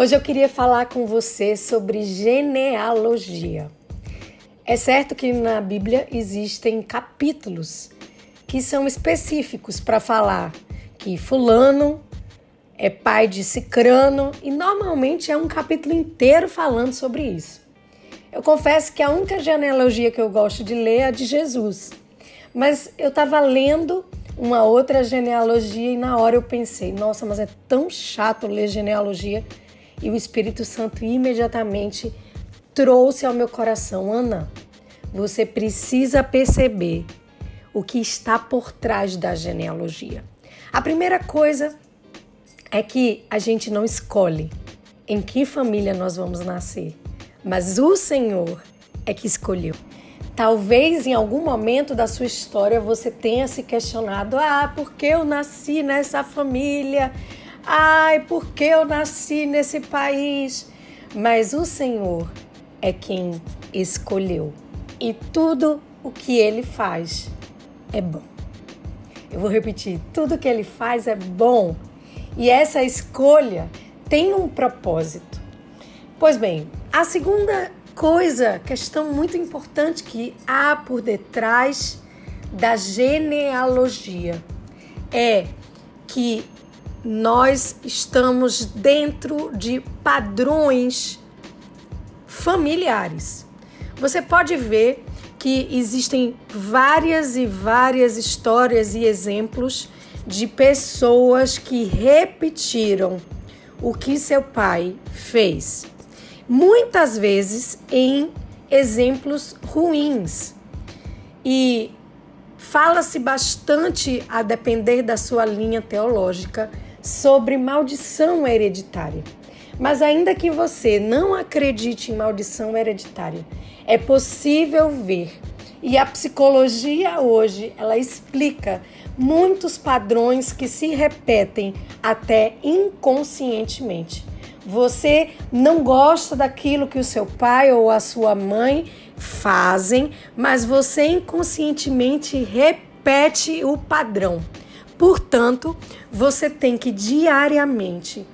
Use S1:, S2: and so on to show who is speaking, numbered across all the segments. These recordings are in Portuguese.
S1: Hoje eu queria falar com você sobre genealogia. É certo que na Bíblia existem capítulos que são específicos para falar que Fulano é pai de Cicrano e normalmente é um capítulo inteiro falando sobre isso. Eu confesso que a única genealogia que eu gosto de ler é a de Jesus, mas eu estava lendo uma outra genealogia e na hora eu pensei: nossa, mas é tão chato ler genealogia e o Espírito Santo imediatamente trouxe ao meu coração: Ana, você precisa perceber o que está por trás da genealogia. A primeira coisa é que a gente não escolhe em que família nós vamos nascer, mas o Senhor é que escolheu. Talvez em algum momento da sua história você tenha se questionado: ah, por que eu nasci nessa família? Ai, por que eu nasci nesse país? Mas o Senhor é quem escolheu. E tudo o que ele faz é bom. Eu vou repetir: tudo que ele faz é bom. E essa escolha tem um propósito. Pois bem, a segunda coisa, questão muito importante que há por detrás da genealogia é que nós estamos dentro de padrões familiares. Você pode ver que existem várias e várias histórias e exemplos de pessoas que repetiram o que seu pai fez. Muitas vezes em exemplos ruins. E fala-se bastante, a depender da sua linha teológica, sobre maldição hereditária. Mas ainda que você não acredite em maldição hereditária, é possível ver. E a psicologia hoje, ela explica muitos padrões que se repetem até inconscientemente. Você não gosta daquilo que o seu pai ou a sua mãe fazem, mas você inconscientemente repete o padrão. Portanto, você tem que diariamente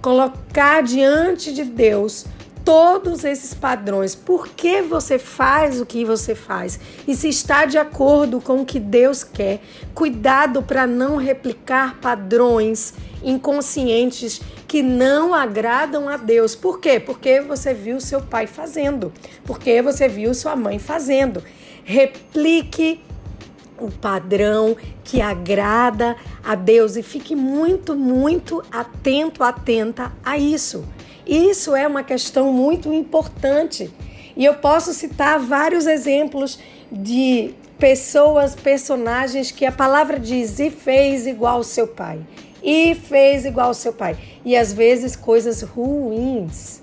S1: colocar diante de Deus todos esses padrões. Por que você faz o que você faz? E se está de acordo com o que Deus quer, cuidado para não replicar padrões inconscientes que não agradam a Deus. Por quê? Porque você viu seu pai fazendo, porque você viu sua mãe fazendo. Replique o padrão que agrada a Deus e fique muito, muito atento, atenta a isso. Isso é uma questão muito importante. E eu posso citar vários exemplos de pessoas, personagens que a palavra diz e fez igual ao seu pai. E fez igual ao seu pai. E às vezes coisas ruins.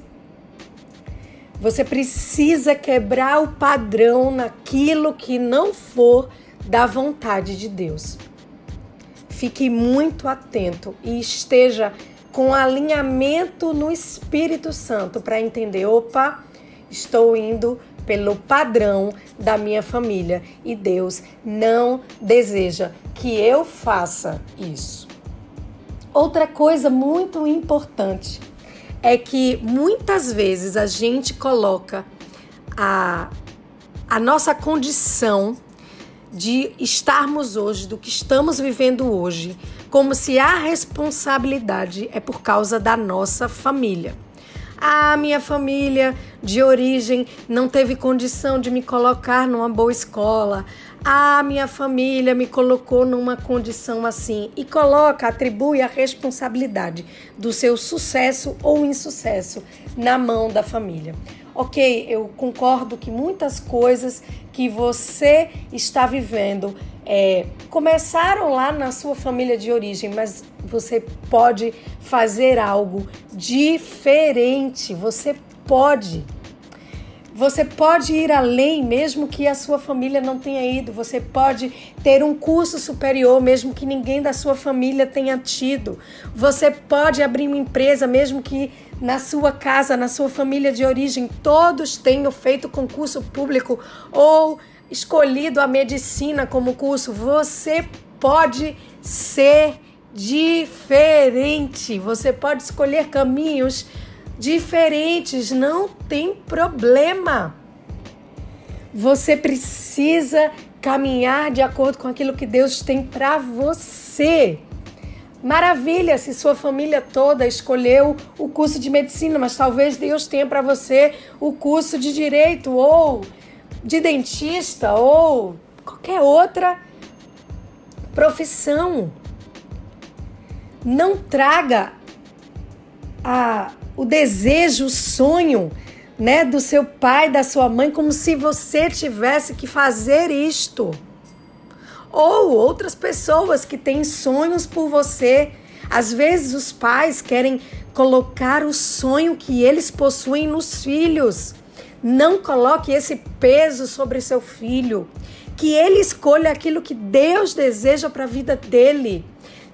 S1: Você precisa quebrar o padrão naquilo que não for da vontade de Deus. Fique muito atento e esteja com alinhamento no Espírito Santo para entender: opa, estou indo pelo padrão da minha família e Deus não deseja que eu faça isso. Outra coisa muito importante é que muitas vezes a gente coloca a, a nossa condição de estarmos hoje, do que estamos vivendo hoje, como se a responsabilidade é por causa da nossa família. A minha família de origem não teve condição de me colocar numa boa escola. A minha família me colocou numa condição assim e coloca, atribui a responsabilidade do seu sucesso ou insucesso na mão da família. Ok, eu concordo que muitas coisas que você está vivendo é, começaram lá na sua família de origem, mas você pode fazer algo diferente. Você pode. Você pode ir além, mesmo que a sua família não tenha ido. Você pode ter um curso superior, mesmo que ninguém da sua família tenha tido. Você pode abrir uma empresa, mesmo que na sua casa, na sua família de origem, todos tenham feito concurso público ou escolhido a medicina como curso. Você pode ser diferente. Você pode escolher caminhos diferentes, não tem problema. Você precisa caminhar de acordo com aquilo que Deus tem para você. Maravilha se sua família toda escolheu o curso de medicina, mas talvez Deus tenha para você o curso de direito ou de dentista ou qualquer outra profissão. Não traga a, o desejo, o sonho né, do seu pai, da sua mãe, como se você tivesse que fazer isto ou outras pessoas que têm sonhos por você. Às vezes os pais querem colocar o sonho que eles possuem nos filhos. Não coloque esse peso sobre seu filho. Que ele escolha aquilo que Deus deseja para a vida dele.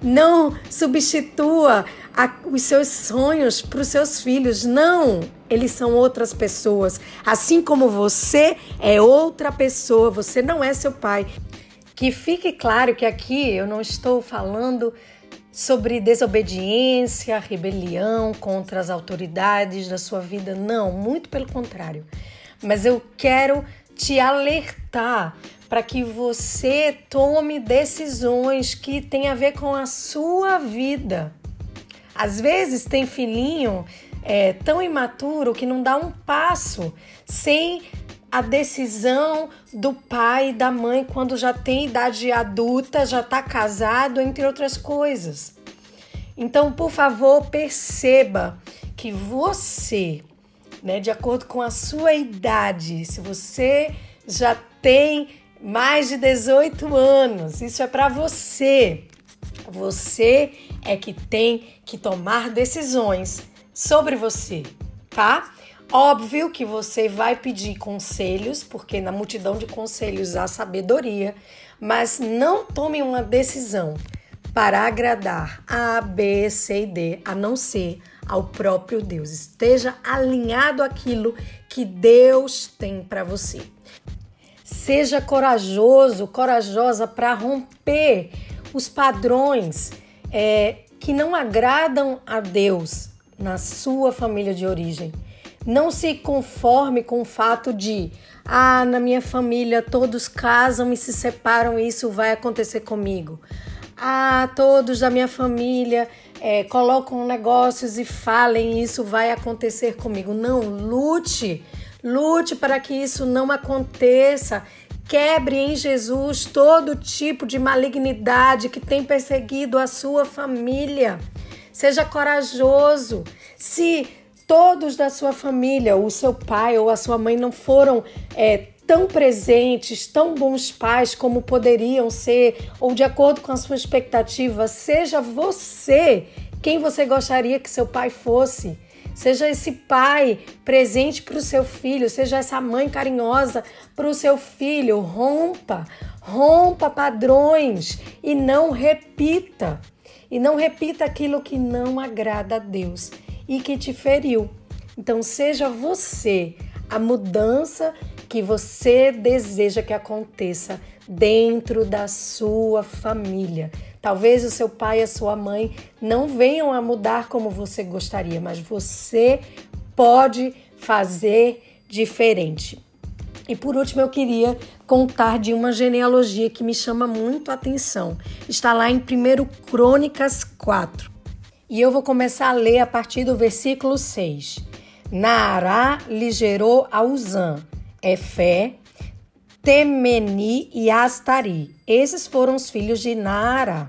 S1: Não substitua a, os seus sonhos para os seus filhos. Não, eles são outras pessoas. Assim como você é outra pessoa, você não é seu pai. Que fique claro que aqui eu não estou falando sobre desobediência, rebelião contra as autoridades da sua vida, não, muito pelo contrário. Mas eu quero te alertar para que você tome decisões que têm a ver com a sua vida. Às vezes tem filhinho é, tão imaturo que não dá um passo sem a decisão do pai e da mãe quando já tem idade adulta, já está casado, entre outras coisas. Então, por favor, perceba que você, né, de acordo com a sua idade, se você já tem mais de 18 anos, isso é para você. Você é que tem que tomar decisões sobre você, tá? Óbvio que você vai pedir conselhos, porque na multidão de conselhos há sabedoria, mas não tome uma decisão para agradar A, B, C e D, a não ser ao próprio Deus. Esteja alinhado àquilo que Deus tem para você. Seja corajoso, corajosa para romper os padrões é, que não agradam a Deus na sua família de origem. Não se conforme com o fato de, ah, na minha família todos casam e se separam e isso vai acontecer comigo. Ah, todos da minha família é, colocam negócios e falem isso vai acontecer comigo. Não, lute, lute para que isso não aconteça. Quebre em Jesus todo tipo de malignidade que tem perseguido a sua família. Seja corajoso. Se todos da sua família, o seu pai ou a sua mãe não foram é, tão presentes, tão bons pais como poderiam ser, ou de acordo com a sua expectativa, seja você quem você gostaria que seu pai fosse. Seja esse pai presente para o seu filho, seja essa mãe carinhosa para o seu filho. Rompa, rompa padrões e não repita. E não repita aquilo que não agrada a Deus e que te feriu. Então, seja você a mudança que você deseja que aconteça dentro da sua família. Talvez o seu pai e a sua mãe não venham a mudar como você gostaria, mas você pode fazer diferente. E por último, eu queria contar de uma genealogia que me chama muito a atenção. Está lá em 1 Crônicas 4. E eu vou começar a ler a partir do versículo 6. Naará lhe gerou a Uzã, Efé, Temeni e Astari. Esses foram os filhos de Naará.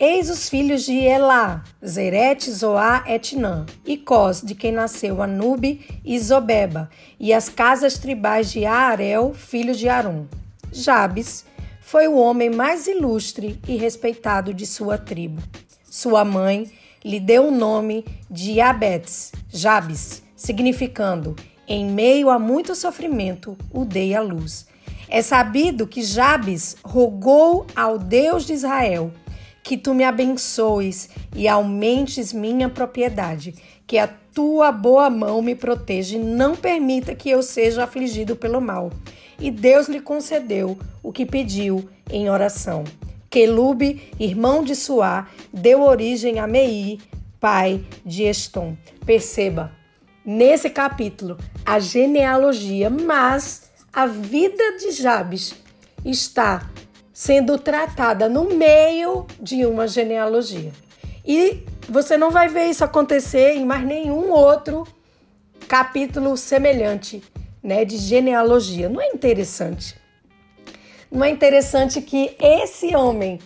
S1: Eis os filhos de Elá, Zerete, Zoá, Etnã, e Cós, de quem nasceu Anube e Zobeba, e as casas tribais de Aarel, filho de Arum. Jabes foi o homem mais ilustre e respeitado de sua tribo. Sua mãe lhe deu o nome de Abetes, Jabes, significando em meio a muito sofrimento o dei à luz. É sabido que Jabes rogou ao Deus de Israel que tu me abençoes e aumentes minha propriedade, que a tua boa mão me proteja e não permita que eu seja afligido pelo mal. E Deus lhe concedeu o que pediu em oração. Quelube, irmão de Suá, deu origem a Mei, pai de Estom. Perceba, nesse capítulo, a genealogia, mas a vida de Jabes está sendo tratada no meio de uma genealogia. E você não vai ver isso acontecer em mais nenhum outro capítulo semelhante, né, de genealogia. Não é interessante? Não é interessante que esse homem,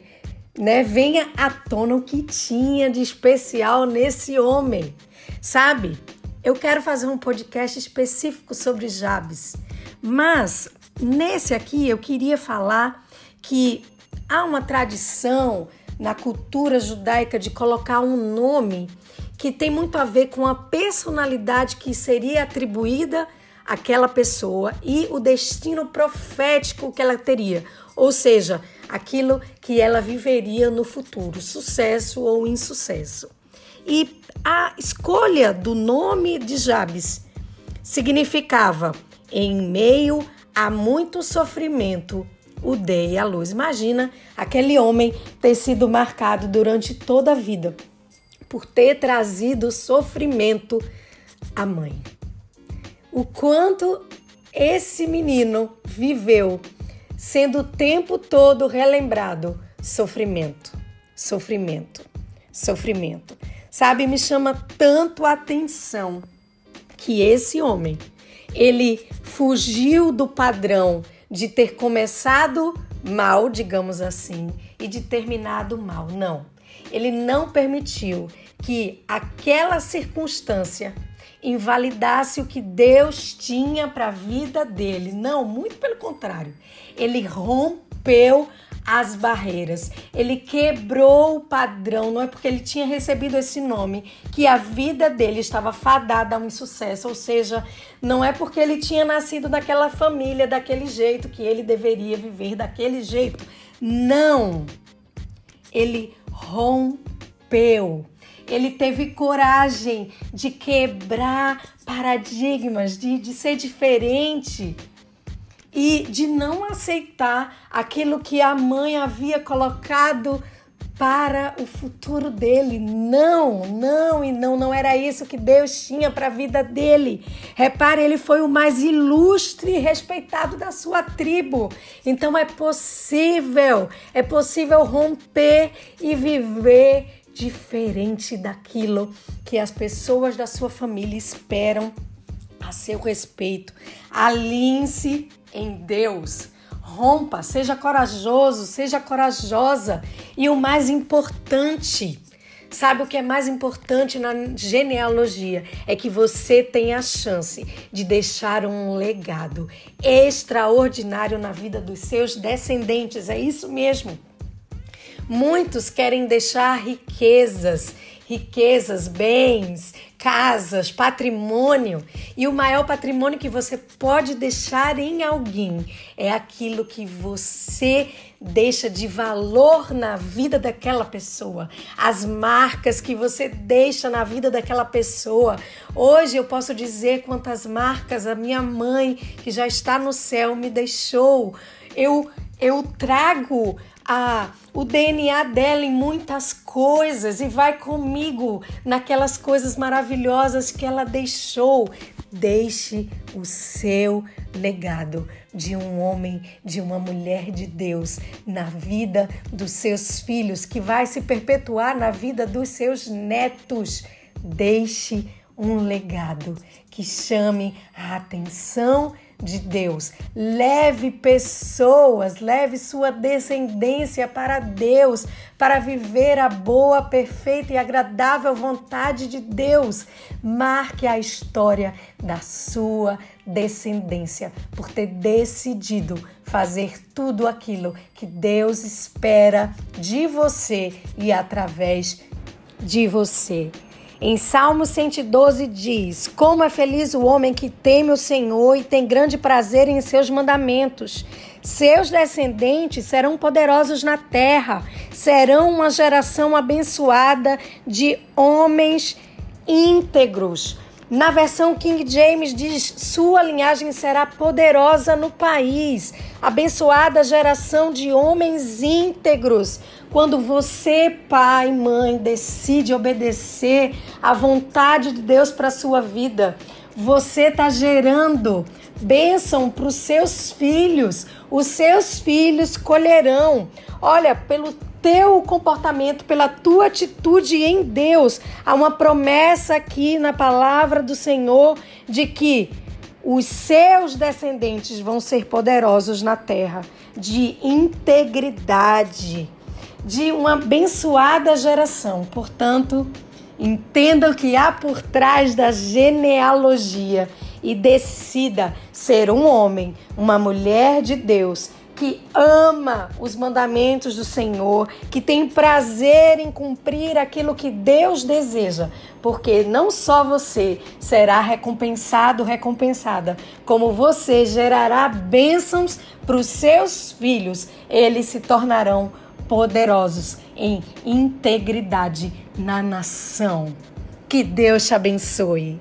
S1: né, venha à tona o que tinha de especial nesse homem. Sabe? Eu quero fazer um podcast específico sobre Jabes, mas nesse aqui eu queria falar que há uma tradição na cultura judaica de colocar um nome que tem muito a ver com a personalidade que seria atribuída àquela pessoa e o destino profético que ela teria, ou seja, aquilo que ela viveria no futuro, sucesso ou insucesso. E a escolha do nome de Jabes significava em meio a muito sofrimento, o dei à luz. Imagina aquele homem ter sido marcado durante toda a vida por ter trazido sofrimento à mãe. O quanto esse menino viveu sendo o tempo todo relembrado sofrimento, sofrimento, sofrimento. Sabe, me chama tanto a atenção que esse homem, ele fugiu do padrão de ter começado mal, digamos assim, e de terminado mal. Não. Ele não permitiu que aquela circunstância invalidasse o que Deus tinha para a vida dele. Não, muito pelo contrário. Ele rompeu as barreiras. Ele quebrou o padrão, não é porque ele tinha recebido esse nome que a vida dele estava fadada a um insucesso, ou seja, não é porque ele tinha nascido naquela família daquele jeito que ele deveria viver daquele jeito. Não. Ele rompeu. Ele teve coragem de quebrar paradigmas, de, de ser diferente e de não aceitar aquilo que a mãe havia colocado para o futuro dele. Não, não e não, não era isso que Deus tinha para a vida dele. Repare, ele foi o mais ilustre e respeitado da sua tribo. Então é possível, é possível romper e viver diferente daquilo que as pessoas da sua família esperam a seu respeito. Alinhe-se em Deus. Rompa, seja corajoso, seja corajosa. E o mais importante, sabe o que é mais importante na genealogia? É que você tem a chance de deixar um legado extraordinário na vida dos seus descendentes. É isso mesmo. Muitos querem deixar riquezas, riquezas, bens, casas, patrimônio. E o maior patrimônio que você pode deixar em alguém é aquilo que você deixa de valor na vida daquela pessoa, as marcas que você deixa na vida daquela pessoa. Hoje eu posso dizer quantas marcas a minha mãe, que já está no céu, me deixou. Eu eu trago a, o DNA dela em muitas coisas e vai comigo naquelas coisas maravilhosas que ela deixou. Deixe o seu legado de um homem, de uma mulher de Deus na vida dos seus filhos, que vai se perpetuar na vida dos seus netos. Deixe um legado que chame a atenção de Deus. Leve pessoas, leve sua descendência para Deus, para viver a boa, perfeita e agradável vontade de Deus. Marque a história da sua descendência por ter decidido fazer tudo aquilo que Deus espera de você e através de você. Em Salmo 112 diz: Como é feliz o homem que teme o Senhor e tem grande prazer em seus mandamentos. Seus descendentes serão poderosos na terra, serão uma geração abençoada de homens íntegros. Na versão King James diz: Sua linhagem será poderosa no país, abençoada geração de homens íntegros. Quando você, pai, mãe, decide obedecer à vontade de Deus para sua vida, você está gerando bênção para os seus filhos. Os seus filhos colherão. Olha, pelo teu comportamento, pela tua atitude em Deus. Há uma promessa aqui na palavra do Senhor de que os seus descendentes vão ser poderosos na terra, de integridade, de uma abençoada geração. Portanto, entenda o que há por trás da genealogia e decida ser um homem, uma mulher de Deus que ama os mandamentos do Senhor, que tem prazer em cumprir aquilo que Deus deseja, porque não só você será recompensado, recompensada, como você gerará bênçãos para os seus filhos, eles se tornarão poderosos em integridade na nação. Que Deus te abençoe.